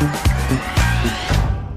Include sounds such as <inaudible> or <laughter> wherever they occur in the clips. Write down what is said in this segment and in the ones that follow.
Thank you.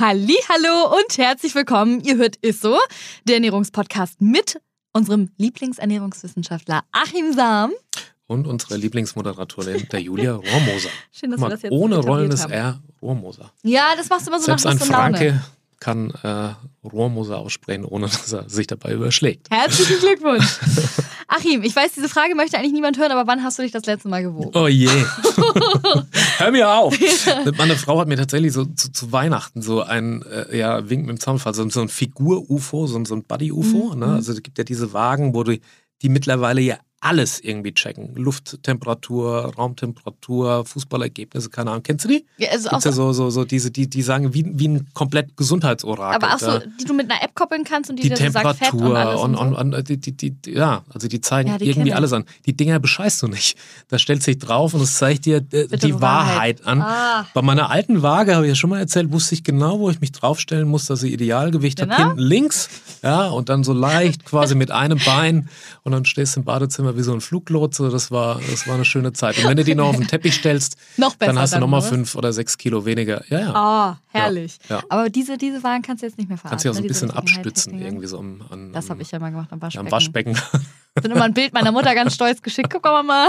Hallo und herzlich willkommen. Ihr hört Isso, der Ernährungspodcast mit unserem Lieblingsernährungswissenschaftler Achim Sam. Und unsere Lieblingsmoderatorin, der Julia Rohrmoser. <laughs> Schön, dass Mal, wir das jetzt Ohne rollendes haben. R, Rohrmoser. Ja, das machst du immer so Selbst nach ein und Laune. Franke kann äh, Rohrmoser aussprechen, ohne dass er sich dabei überschlägt. Herzlichen <laughs> Glückwunsch. Achim, ich weiß, diese Frage möchte eigentlich niemand hören, aber wann hast du dich das letzte Mal gewogen? Oh je. <laughs> Hör mir auf. Meine Frau hat mir tatsächlich so zu, zu Weihnachten so ein äh, ja, Wink mit dem Zaunfall, so, so ein Figur-UFO, so, ein- so ein Buddy-UFO. Mhm. Ne? Also es gibt ja diese Wagen, wo du die mittlerweile ja alles irgendwie checken. Lufttemperatur, Raumtemperatur, Fußballergebnisse, keine Ahnung. Kennst du die? Ja, also auch ja so, so, so, diese, die, die sagen wie, wie ein komplett Gesundheitsorakel. aber auch so, die du mit einer App koppeln kannst und die, die dir so sagt Fett und Temperatur alles und, und, so. und, und die, die, die, ja, also die zeigen Ja, die irgendwie ich. alles an. Die Dinger bescheißt du nicht. Da stellt sich drauf und es zeigt dir äh, die Wahrheit. Wahrheit an. Ah. Bei meiner alten Waage, habe ich ja schon mal erzählt, wusste ich genau, wo ich mich draufstellen muss, dass sie Idealgewicht hat. Genau. Hinten links, ja, und dann so leicht <laughs> quasi mit einem Bein und dann stehst du im Badezimmer wie so ein Fluglotse. Das war, das war eine schöne Zeit. Und wenn du die noch auf den Teppich stellst, <laughs> Noch besser dann hast du nochmal fünf oder sechs Kilo weniger. Ja, ja. Ah, herrlich. Ja, ja. Aber diese, diese Waren kannst du jetzt nicht mehr verraten. Kannst dich auch so ein ne? Diese bisschen abstützen, irgendwie so am, an, Das habe ich ja mal gemacht am ja, Waschbecken. am Waschbecken. Ich bin immer ein Bild meiner Mutter ganz stolz geschickt. Guck mal, Mama.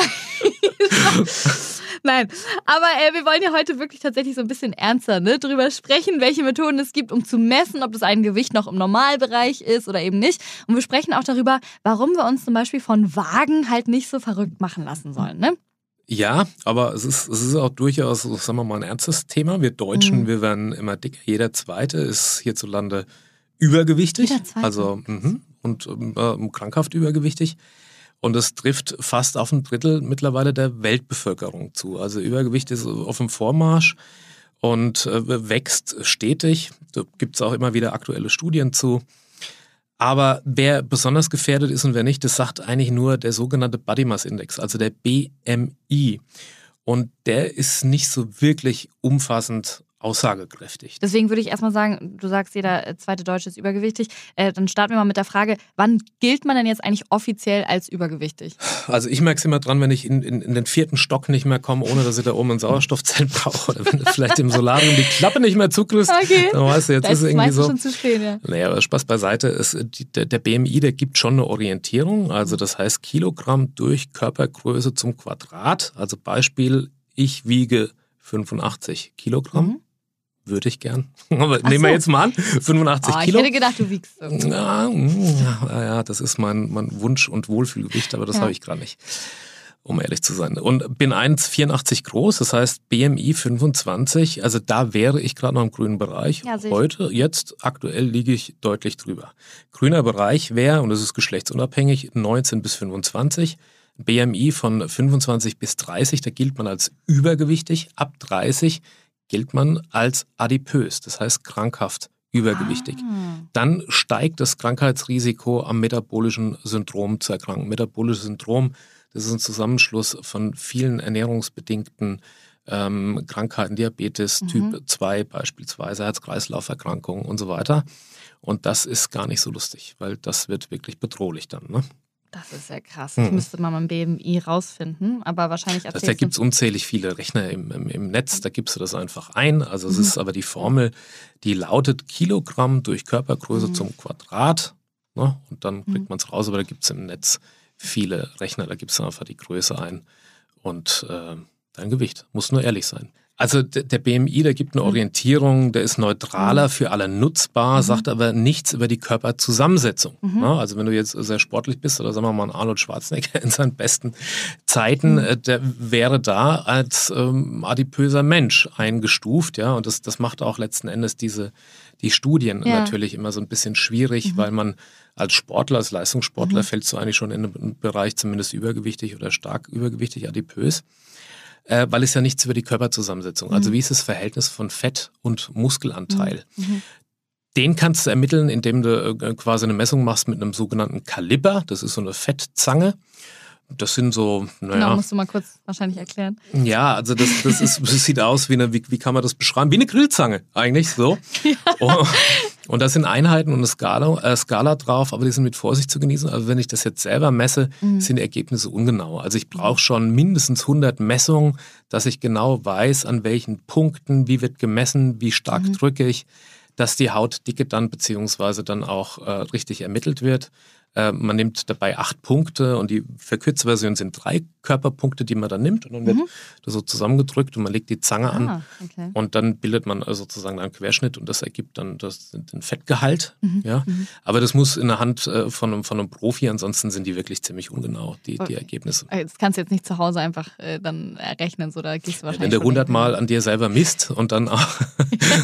Nein, aber äh, wir wollen ja heute wirklich tatsächlich so ein bisschen ernster ne, drüber sprechen, welche Methoden es gibt, um zu messen, ob das ein Gewicht noch im Normalbereich ist oder eben nicht. Und wir sprechen auch darüber, warum wir uns zum Beispiel von Wagen halt nicht so verrückt machen lassen sollen. Ne? Ja, aber es ist, es ist auch durchaus, sagen wir mal, ein ernstes Thema. Wir Deutschen, Mhm. wir werden immer dicker. Jeder Zweite ist hierzulande übergewichtig. Jeder Zweite? Also, mhm, und ähm, äh, krankhaft übergewichtig. Und es trifft fast auf ein Drittel mittlerweile der Weltbevölkerung zu. Also Übergewicht ist auf dem Vormarsch und äh, wächst stetig. Da gibt es auch immer wieder aktuelle Studien zu. Aber wer besonders gefährdet ist und wer nicht, das sagt eigentlich nur der sogenannte Body Mass Index, also der BMI. Und der ist nicht so wirklich umfassend aussagekräftig. Deswegen würde ich erstmal sagen, du sagst, jeder äh, zweite Deutsche ist übergewichtig. Äh, dann starten wir mal mit der Frage, wann gilt man denn jetzt eigentlich offiziell als übergewichtig? Also ich merke es immer dran, wenn ich in, in, in den vierten Stock nicht mehr komme, ohne dass ich da oben ein Sauerstoffzelt <laughs> brauche. Oder wenn du vielleicht im Solarium die Klappe nicht mehr zukriegst, Okay. dann weißt du, jetzt Da ist ist es irgendwie so. schon zu spät, ja. Naja, aber Spaß beiseite. Es, die, der, der BMI, der gibt schon eine Orientierung. Also das heißt Kilogramm durch Körpergröße zum Quadrat. Also Beispiel, ich wiege 85 Kilogramm. Mhm. Würde ich gern. <laughs> Aber Ach nehmen wir so. jetzt mal an. 85 Oh, ich Kilo. hätte gedacht, du wiegst so. Ja, ja, das ist mein, mein Wunsch- und Wohlfühlgewicht, aber das Ja. habe ich gerade nicht, um ehrlich zu sein. Und bin 1,84 groß, das heißt BMI 25, also da wäre ich gerade noch im grünen Bereich. Ja, ich. Heute, jetzt, aktuell liege ich deutlich drüber. Grüner Bereich wäre, und das ist geschlechtsunabhängig, 19 bis 25. BMI von 25 bis 30, da gilt man als übergewichtig. Ab 30 gilt man als adipös, das heißt krankhaft übergewichtig Ah. dann steigt das Krankheitsrisiko am metabolischen Syndrom zu erkranken. Metabolisches Syndrom, das ist ein Zusammenschluss von vielen ernährungsbedingten ähm, Krankheiten, Diabetes, Mhm. Typ 2 beispielsweise, Herz-Kreislauf-Erkrankungen und so weiter. Und das ist gar nicht so lustig, weil das wird wirklich bedrohlich dann. Ne? Das ist ja krass. Hm. Ich müsste mal mein BMI rausfinden, aber wahrscheinlich Das, erzählst da gibt es unzählig viele Rechner im, im, im Netz, da gibst du das einfach ein. Also es Mhm. ist aber die Formel, die lautet Kilogramm durch Körpergröße Mhm. zum Quadrat. Ne? Und dann kriegt Mhm. man es raus, aber da gibt es im Netz viele Rechner, da gibst du einfach die Größe ein und äh, dein Gewicht. Muss nur ehrlich sein. Also der BMI, der gibt eine mhm. Orientierung, der ist neutraler mhm. für alle nutzbar, mhm. sagt aber nichts über die Körperzusammensetzung. Mhm. Also wenn du jetzt sehr sportlich bist oder sagen wir mal Arnold Schwarzenegger <laughs> in seinen besten Zeiten, mhm. Äh, der wäre da als ähm, adipöser Mensch eingestuft, ja. Und das, das macht auch letzten Endes diese die Studien ja. natürlich immer so ein bisschen schwierig, mhm. weil man als Sportler, als Leistungssportler fällst du eigentlich schon in einem Bereich zumindest übergewichtig oder stark übergewichtig adipös äh, weil es ja nichts über die Körperzusammensetzung. Also mhm. wie ist das Verhältnis von Fett und Muskelanteil? Mhm. mhm. Den kannst du ermitteln, indem du äh, quasi eine Messung machst mit einem sogenannten Kaliber. Das ist so eine Fettzange. Das sind so, naja. Genau, musst du mal kurz wahrscheinlich erklären. Ja, also das, das, ist, <laughs> das sieht aus wie eine, wie, wie kann man das beschreiben? Wie eine Grillzange eigentlich so. ja. Oh. Und da sind Einheiten und eine Skala, äh, Skala drauf, aber die sind mit Vorsicht zu genießen. Also wenn ich das jetzt selber messe, mhm. sind die Ergebnisse ungenau. Also ich brauche schon mindestens 100 Messungen, dass ich genau weiß, an welchen Punkten, wie wird gemessen, wie stark mhm. drücke ich, dass die Hautdicke dann beziehungsweise dann auch äh, richtig ermittelt wird. Äh, man nimmt dabei acht Punkte und die verkürzte Version sind drei Körperpunkte, die man dann nimmt und dann wird mhm. das so zusammengedrückt und man legt die Zange ah, an okay. und dann bildet man also sozusagen einen Querschnitt und das ergibt dann das, den Fettgehalt. Mhm. Ja? Mhm. Aber das muss in der Hand äh, von, einem, von einem Profi, ansonsten sind die wirklich ziemlich ungenau, die, die Ergebnisse. Äh, das kannst du jetzt nicht zu Hause einfach äh, dann errechnen, so da gehst du wahrscheinlich. Wenn du hundertmal an dir selber misst und dann <laughs> auch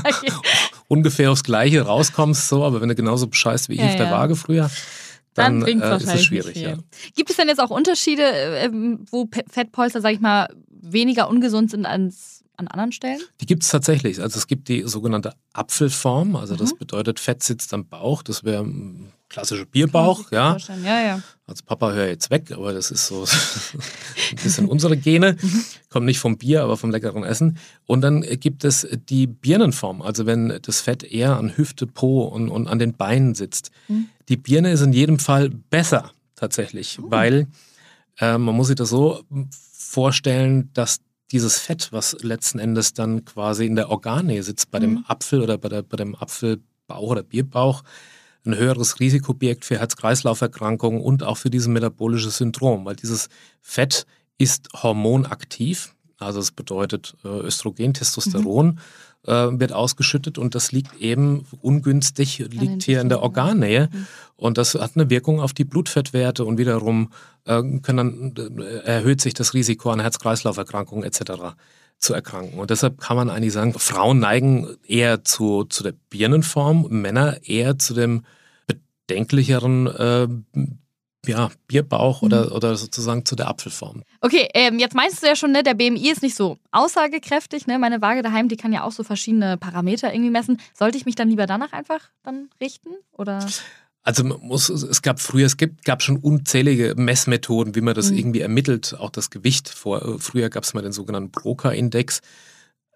<laughs> ungefähr aufs Gleiche rauskommst, so, aber wenn du genauso bescheißt wie ich ja, auf der Waage früher, dann, dann äh, ist es schwierig. Ja. Gibt es denn jetzt auch Unterschiede, äh, wo Fettpolster, sag ich mal, weniger ungesund sind als an anderen Stellen? Die gibt es tatsächlich. Also es gibt die sogenannte Apfelform. Also mhm. das bedeutet, Fett sitzt am Bauch. Das wäre ein klassischer Bierbauch. Ja. ja, ja. Also Papa hört jetzt weg, aber das ist so <laughs> ein bisschen unsere Gene. <laughs> Mhm. Kommt nicht vom Bier, aber vom leckeren Essen. Und dann gibt es die Birnenform. Also wenn das Fett eher an Hüfte, Po und, und an den Beinen sitzt. Mhm. Die Birne ist in jedem Fall besser tatsächlich, mhm. weil äh, man muss sich das so vorstellen, dass dieses Fett, was letzten Endes dann quasi in der Organe sitzt, bei mhm. dem Apfel oder bei, der, bei dem Apfelbauch oder Bierbauch, ein höheres Risikoobjekt für Herz-Kreislauf-Erkrankungen und auch für dieses metabolische Syndrom, weil dieses Fett ist hormonaktiv, also es bedeutet äh, Östrogen, Testosteron mhm. äh, wird ausgeschüttet und das liegt eben ungünstig, liegt hier in der Organnähe mhm. und das hat eine Wirkung auf die Blutfettwerte und wiederum äh, können äh, erhöht sich das Risiko an Herz-Kreislauf-Erkrankungen etc zu erkranken. Und deshalb kann man eigentlich sagen, Frauen neigen eher zu, zu der Birnenform, Männer eher zu dem bedenklicheren äh, ja, Bierbauch mhm. oder, oder sozusagen zu der Apfelform. Okay, ähm, jetzt meinst du ja schon, ne, der BMI ist nicht so aussagekräftig. Ne? Meine Waage daheim, die kann ja auch so verschiedene Parameter irgendwie messen. Sollte ich mich dann lieber danach einfach dann richten? Oder? Also muss, es gab früher, es gibt, gab schon unzählige Messmethoden, wie man das mhm. irgendwie ermittelt, auch das Gewicht. Vor, äh, früher gab es mal den sogenannten Broca-Index.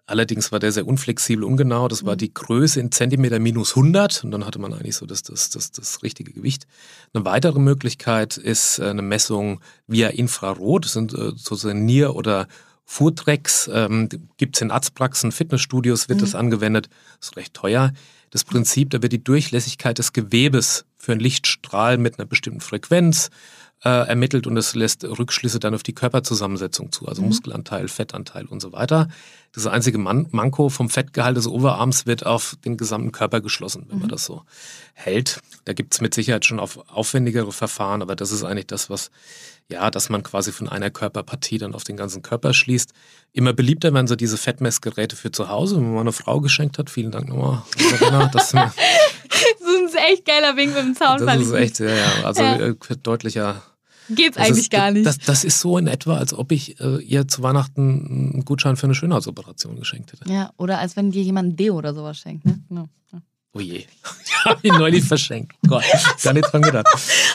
Allerdings war der sehr unflexibel, ungenau. Das war mhm. die Größe in Zentimeter minus 100 und dann hatte man eigentlich so das, das, das, das richtige Gewicht. Eine weitere Möglichkeit ist äh, eine Messung via Infrarot. Das sind äh, sozusagen Nier- oder Foodtracks. Ähm, Gibt es in Arztpraxen, Fitnessstudios wird mhm. das angewendet. Das ist recht teuer das Prinzip, da wird die Durchlässigkeit des Gewebes für einen Lichtstrahl mit einer bestimmten Frequenz äh, ermittelt und es lässt Rückschlüsse dann auf die Körperzusammensetzung zu, also mhm. Muskelanteil, Fettanteil und so weiter. Das einzige Man Manko vom Fettgehalt des Oberarms wird auf den gesamten Körper geschlossen, wenn mhm. man das so hält. Da gibt es mit Sicherheit schon auf aufwendigere Verfahren, aber das ist eigentlich das, was, ja, dass man quasi von einer Körperpartie dann auf den ganzen Körper schließt. Immer beliebter werden so diese Fettmessgeräte für zu Hause, wenn man eine Frau geschenkt hat. Vielen Dank nochmal, das, <laughs> das ist ein echt geiler Wink mit dem Zaunfall. Das ist echt, ja, ja. Also ja. Äh, deutlicher Geht's das eigentlich ist, gar nicht. Das, das, ist so in etwa, als ob ich äh, ihr zu Weihnachten einen Gutschein für eine Schönheitsoperation geschenkt hätte. Ja, oder als wenn dir jemand ein Deo oder sowas schenkt. Ne? Ja. Oh je. <laughs> Die habe ich neulich verschenkt. Gott, gar nicht dran gedacht.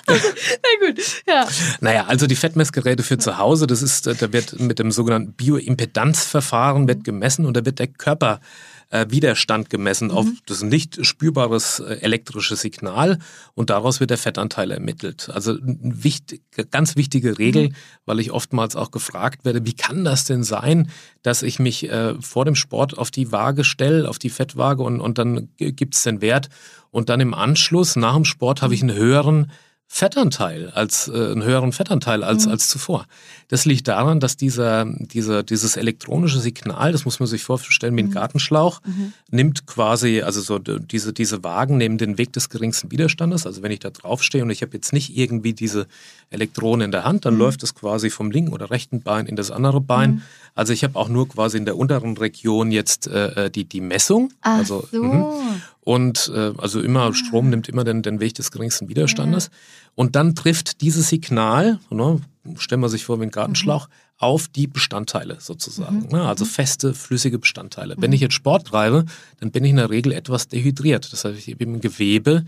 Also, <laughs> na gut, ja. Naja, also die Fettmessgeräte für zu Hause, das ist, da wird mit dem sogenannten Bioimpedanzverfahren wird gemessen und da wird der Körper äh, Widerstand gemessen mhm. auf das nicht spürbares äh, elektrische Signal und daraus wird der Fettanteil ermittelt. Also eine wichtig, ganz wichtige Regel, mhm. weil ich oftmals auch gefragt werde, wie kann das denn sein, dass ich mich äh, vor dem Sport auf die Waage stelle, auf die Fettwaage und, und dann gibt es den Wert und dann im Anschluss, nach dem Sport, habe ich einen höheren Fettanteil, als äh, einen höheren Fettanteil als, mhm. als zuvor. Das liegt daran, dass dieser, dieser, dieses elektronische Signal, das muss man sich vorstellen wie ein mhm. Gartenschlauch, mhm. nimmt quasi, also so diese, diese Wagen nehmen den Weg des geringsten Widerstandes. Also wenn ich da draufstehe und ich habe jetzt nicht irgendwie diese Elektronen in der Hand, dann mhm. läuft es quasi vom linken oder rechten Bein in das andere Bein. Mhm. Also ich habe auch nur quasi in der unteren Region jetzt äh, äh die, die Messung. Ach also, so. Mhm. Und äh, also immer ah. Strom nimmt immer den, den Weg des geringsten Widerstandes. Ja. Und dann trifft dieses Signal, ne, stellen wir sich vor wie ein Gartenschlauch, mhm. auf die Bestandteile sozusagen. Mhm. Ne, also mhm. feste, flüssige Bestandteile. Mhm. Wenn ich jetzt Sport treibe, dann bin ich in der Regel etwas dehydriert. Das heißt, ich habe im Gewebe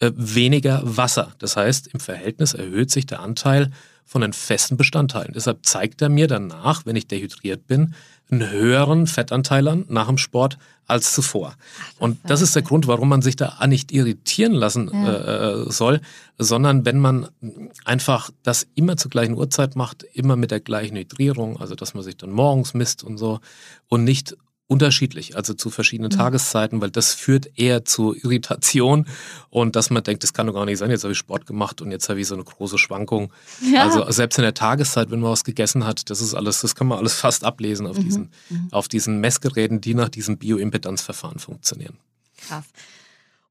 äh, weniger Wasser. Das heißt, im Verhältnis erhöht sich der Anteil von den festen Bestandteilen. Deshalb zeigt er mir danach, wenn ich dehydriert bin, einen höheren Fettanteil an nach dem Sport als zuvor. Und das ist der Grund, warum man sich da nicht irritieren lassen ja. äh, soll, sondern wenn man einfach das immer zur gleichen Uhrzeit macht, immer mit der gleichen Hydrierung, also dass man sich dann morgens misst und so und nicht unterschiedlich, also zu verschiedenen mhm. Tageszeiten, weil das führt eher zu Irritation und dass man denkt, das kann doch gar nicht sein, jetzt habe ich Sport gemacht und jetzt habe ich so eine große Schwankung. Ja. Also selbst in der Tageszeit, wenn man was gegessen hat, das ist alles, das kann man alles <laughs> fast ablesen auf, mhm. diesen, mhm. auf diesen Messgeräten, die nach diesem Bioimpedanzverfahren funktionieren. Krass.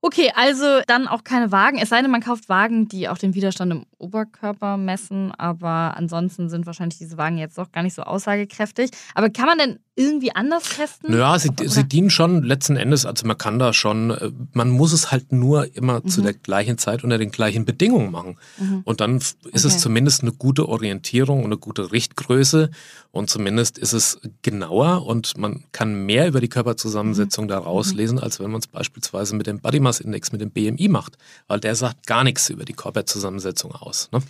Okay, also dann auch keine Wagen. Es sei denn, man kauft Wagen, die auch den Widerstand im Oberkörper messen. Aber ansonsten sind wahrscheinlich diese Wagen jetzt doch gar nicht so aussagekräftig. Aber kann man denn irgendwie anders testen? Ja, sie, sie, dienen schon letzten Endes, also man kann da schon, äh, man muss es halt nur immer mhm. zu der gleichen Zeit unter den gleichen Bedingungen machen. Mhm. Und dann ist okay. es zumindest eine gute Orientierung und eine gute Richtgröße und zumindest ist es genauer und man kann mehr über die Körperzusammensetzung mhm. da rauslesen, als wenn man es beispielsweise mit dem Body Mass Index, mit dem BMI macht, weil der sagt gar nichts über die Körperzusammensetzung aus. Ne?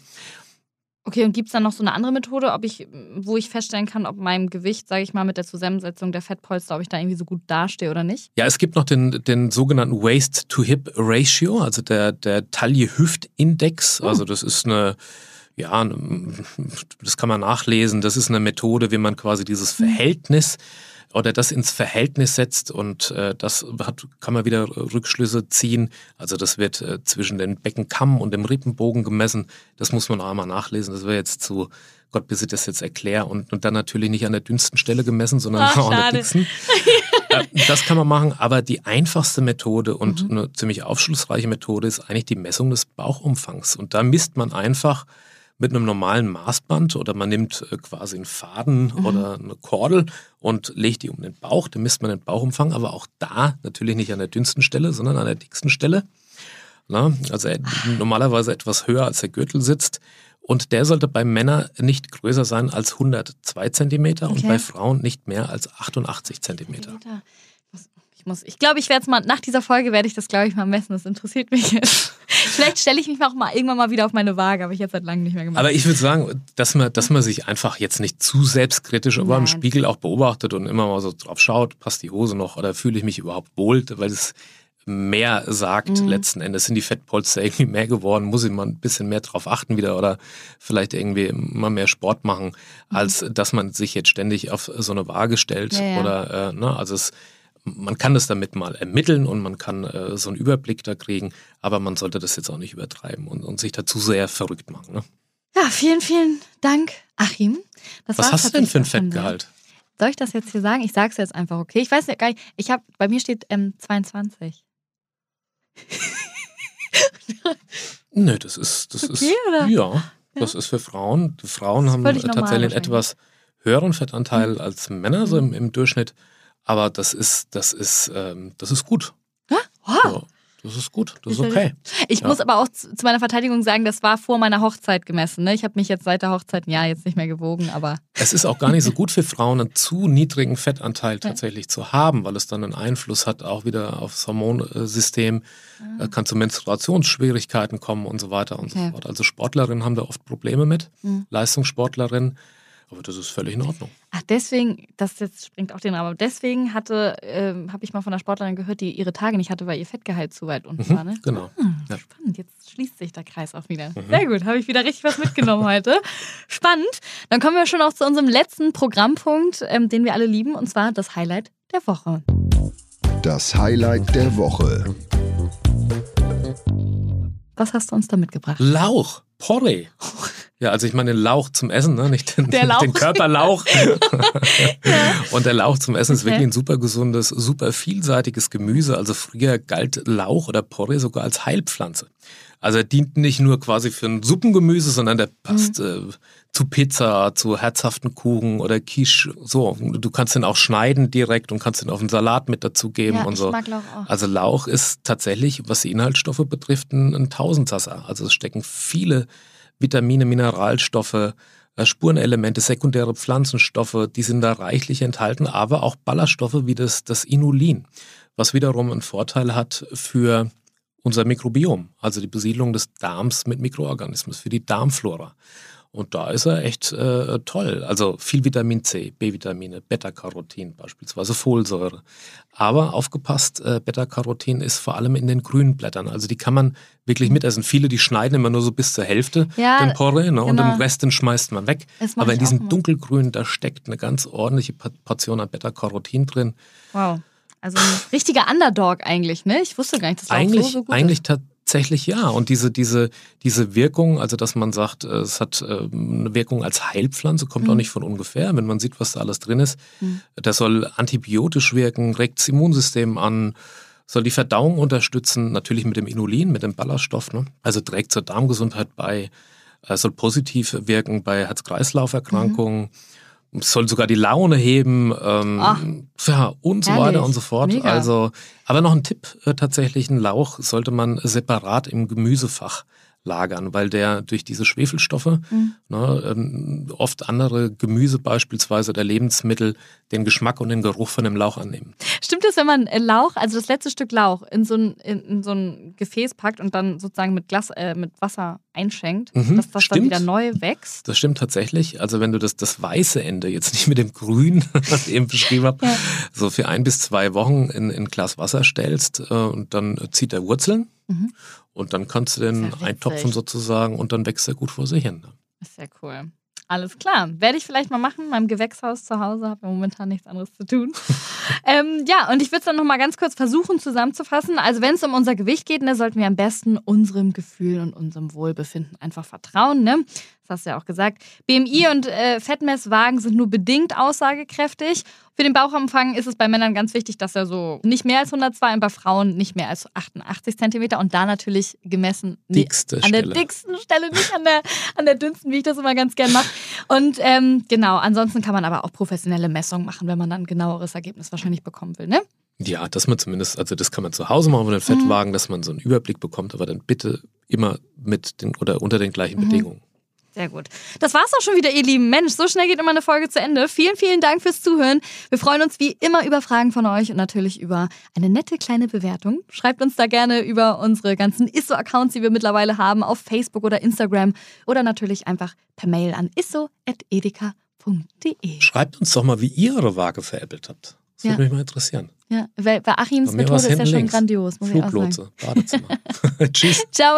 Okay, und gibt es dann noch so eine andere Methode, ob ich, wo ich feststellen kann, ob meinem Gewicht, sage ich mal, mit der Zusammensetzung der Fettpolster, ob ich da irgendwie so gut dastehe oder nicht? Ja, es gibt noch den, den sogenannten Waist-to-Hip-Ratio, also der, der Taille-Hüft-Index. Oh. Also das ist eine, ja, das kann man nachlesen. Das ist eine Methode, wie man quasi dieses hm. Verhältnis mhm oder das ins Verhältnis setzt und äh, das hat, kann man wieder Rückschlüsse ziehen. Also das wird äh, zwischen den Beckenkamm und dem Rippenbogen gemessen. Das muss man auch einmal nachlesen. Das wäre jetzt zu, Gott, bis ich das jetzt erkläre. Und, und dann natürlich nicht an der dünnsten Stelle gemessen, sondern Ach, auch <laughs> an der dicksten. <laughs> äh, das kann man machen, aber die einfachste Methode und mhm. eine ziemlich aufschlussreiche Methode ist eigentlich die Messung des Bauchumfangs. Und da misst man einfach mit einem normalen Maßband oder man nimmt äh, quasi einen Faden mhm. oder eine Kordel und legt die um den Bauch, dann misst man den Bauchumfang, aber auch da natürlich nicht an der dünnsten Stelle, sondern an der dicksten Stelle. Na, also normalerweise etwas höher als der Gürtel sitzt. Und der sollte bei Männern nicht größer sein als 102 Zentimeter okay. und bei Frauen nicht mehr als 88 Zentimeter. Ich muss, ich glaube, ich werde es mal, nach dieser Folge werde ich das, glaube ich, mal messen. Das interessiert mich jetzt. <laughs> Vielleicht stelle ich mich auch mal irgendwann mal wieder auf meine Waage, habe ich jetzt seit langem nicht mehr gemacht. Aber ich würde sagen, dass man, dass man sich einfach jetzt nicht zu selbstkritisch, aber im Spiegel auch beobachtet und immer mal so drauf schaut, passt die Hose noch oder fühle ich mich überhaupt wohl, weil es mehr sagt mhm. letzten Endes. Sind die Fettpolster irgendwie mehr geworden? Muss ich mal ein bisschen mehr drauf achten wieder oder vielleicht irgendwie mal mehr Sport machen, mhm. als dass man sich jetzt ständig auf so eine Waage stellt ja, ja. oder, äh, ne, also es man kann das damit mal ermitteln und man kann äh, so einen Überblick da kriegen, aber man sollte das jetzt auch nicht übertreiben und, und sich dazu sehr verrückt machen. Ne? Ja, vielen, vielen Dank, Achim. Das Was hast du denn für ein Fettgehalt? Soll ich das jetzt hier sagen? Ich sage es jetzt einfach, okay? Ich weiß ja gar nicht, ich habe, bei mir steht ähm, 22. <laughs> Nö, das ist, das okay, ist, oder? ja, das ja. ist für Frauen. Die Frauen haben tatsächlich einen etwas höheren Fettanteil mhm. als Männer, so im, im Durchschnitt. Aber das ist, das ist, ähm, das ist gut. Ah, wow. Ja, das ist gut, das ist okay. Ich ja. muss aber auch zu meiner Verteidigung sagen, das war vor meiner Hochzeit gemessen. Ne? Ich habe mich jetzt seit der Hochzeit ja jetzt nicht mehr gewogen, aber. Es ist auch gar nicht so <laughs> gut für Frauen, einen zu niedrigen Fettanteil tatsächlich zu haben, weil es dann einen Einfluss hat auch wieder aufs Hormonsystem. Ah. Kann zu Menstruationsschwierigkeiten kommen und so weiter und okay. so fort. Also Sportlerinnen haben da oft Probleme mit, mhm. Leistungssportlerinnen. Aber das ist völlig in Ordnung. Ach, deswegen, das jetzt springt auch den Rahmen. Deswegen hatte, äh, habe ich mal von einer Sportlerin gehört, die ihre Tage nicht hatte, weil ihr Fettgehalt zu weit unten mhm, war. Ne? Genau. Hm, ja. Spannend, jetzt schließt sich der Kreis auch wieder. Mhm. Sehr gut, habe ich wieder richtig was mitgenommen heute. <laughs> Spannend. Dann kommen wir schon auch zu unserem letzten Programmpunkt, ähm, den wir alle lieben, und zwar das Highlight der Woche. Das Highlight der Woche. Was hast du uns da mitgebracht? Lauch, Porree. <laughs> Ja, also ich meine den Lauch zum Essen, ne? nicht den, <laughs> Lauch. den Körperlauch. <laughs> Und der Lauch zum Essen ist Okay. wirklich ein super gesundes, super vielseitiges Gemüse. Also früher galt Lauch oder Porree sogar als Heilpflanze. Also er dient nicht nur quasi für ein Suppengemüse, sondern der passt Mhm. äh, zu Pizza, zu herzhaften Kuchen oder Quiche. So, du kannst den auch schneiden direkt und kannst den auf einen Salat mit dazugeben Ja, und ich so. mag Lauch auch. Also Lauch ist tatsächlich, was die Inhaltsstoffe betrifft, ein, ein Tausendsasser. Also es stecken viele Vitamine, Mineralstoffe, äh, Spurenelemente, sekundäre Pflanzenstoffe, die sind da reichlich enthalten, aber auch Ballaststoffe wie das, das Inulin, was wiederum einen Vorteil hat für unser Mikrobiom, also die Besiedlung des Darms mit Mikroorganismen, für die Darmflora. Und da ist er echt äh, toll. Also viel Vitamin C, B-Vitamine, Beta-Carotin beispielsweise, Folsäure. Aber aufgepasst, äh, Beta-Carotin ist vor allem in den grünen Blättern. Also die kann man wirklich mitessen. Viele, die schneiden immer nur so bis zur Hälfte Ja, den Porree ne? und genau. den Rest, den schmeißt man weg. Das Aber in diesem immer. dunkelgrün, da steckt eine ganz ordentliche Portion an Beta-Carotin drin. Wow. Also ein richtiger Underdog eigentlich, ne? Ich wusste gar nicht, dass Eigentlich, so, so gut eigentlich tatsächlich ja. Und diese, diese, diese Wirkung, also dass man sagt, äh, es hat ähm, eine Wirkung als Heilpflanze, kommt Mhm. auch nicht von ungefähr. Wenn man sieht, was da alles drin ist, das soll antibiotisch wirken, regt das Immunsystem an, soll die Verdauung unterstützen, natürlich mit dem Inulin, mit dem Ballaststoff. Ne? Also trägt zur Darmgesundheit bei, äh, soll positiv wirken bei Herz-Kreislauf-Erkrankungen. Soll sogar die Laune heben, ähm, Ah. ja, und so Herrlich. weiter und so fort. Mega. Also, aber noch ein Tipp, äh, tatsächlich, ein Lauch sollte man separat im Gemüsefach lagern, weil der durch diese Schwefelstoffe Mhm. ne, ähm, oft andere Gemüse beispielsweise oder Lebensmittel den Geschmack und den Geruch von dem Lauch annehmen. Stimmt es, wenn man äh, Lauch, also das letzte Stück Lauch, in so ein, in, in so ein Gefäß packt und dann sozusagen mit, Glas, äh, mit Wasser einschenkt, Mhm, dass das dann stimmt. wieder neu wächst? Das stimmt tatsächlich. Also wenn du das, das weiße Ende, jetzt nicht mit dem Grün, <laughs> was ich eben beschrieben habe, Ja. so für ein bis zwei Wochen in, in ein Glas Wasser stellst äh, und dann zieht er Wurzeln Mhm. Und dann kannst du den ja eintopfen sozusagen und dann wächst er gut vor sich hin. Ist ja cool. Alles klar. Werde ich vielleicht mal machen. In meinem Gewächshaus zu Hause habe ja momentan nichts anderes zu tun. <laughs> ähm, ja, und ich würde es dann nochmal ganz kurz versuchen zusammenzufassen. Also, wenn es um unser Gewicht geht, ne, sollten wir am besten unserem Gefühl und unserem Wohlbefinden einfach vertrauen. Ne? Das hast du ja auch gesagt. BMI und äh, Fettmesswagen sind nur bedingt aussagekräftig. Für den Bauchumfang ist es bei Männern ganz wichtig, dass er so nicht mehr als 102 und bei Frauen nicht mehr als 88 Zentimeter und da natürlich gemessen Dickste an der Stelle. dicksten Stelle, nicht an der, an der dünnsten, wie ich das immer ganz gern mache. Und ähm, genau, ansonsten kann man aber auch professionelle Messungen machen, wenn man dann ein genaueres Ergebnis wahrscheinlich bekommen will, ne? Ja, dass man zumindest, also das kann man zu Hause machen mit den Fettwagen, dass man so einen Überblick bekommt, aber dann bitte immer mit den oder unter den gleichen Bedingungen. Sehr gut. Das war's auch schon wieder, ihr Lieben. Mensch, so schnell geht immer eine Folge zu Ende. Vielen, vielen Dank fürs Zuhören. Wir freuen uns wie immer über Fragen von euch und natürlich über eine nette kleine Bewertung. Schreibt uns da gerne über unsere ganzen Isso-Accounts, die wir mittlerweile haben, auf Facebook oder Instagram oder natürlich einfach per Mail an isso.edeka.de. Schreibt uns doch mal, wie ihr eure Waage veräppelt habt. Das Ja. würde mich mal interessieren. Ja, weil bei Achims Methode ist ja schon links. grandios, muss ich auch sagen. Fluglotse, Badezimmer. <laughs> Tschüss. Ciao.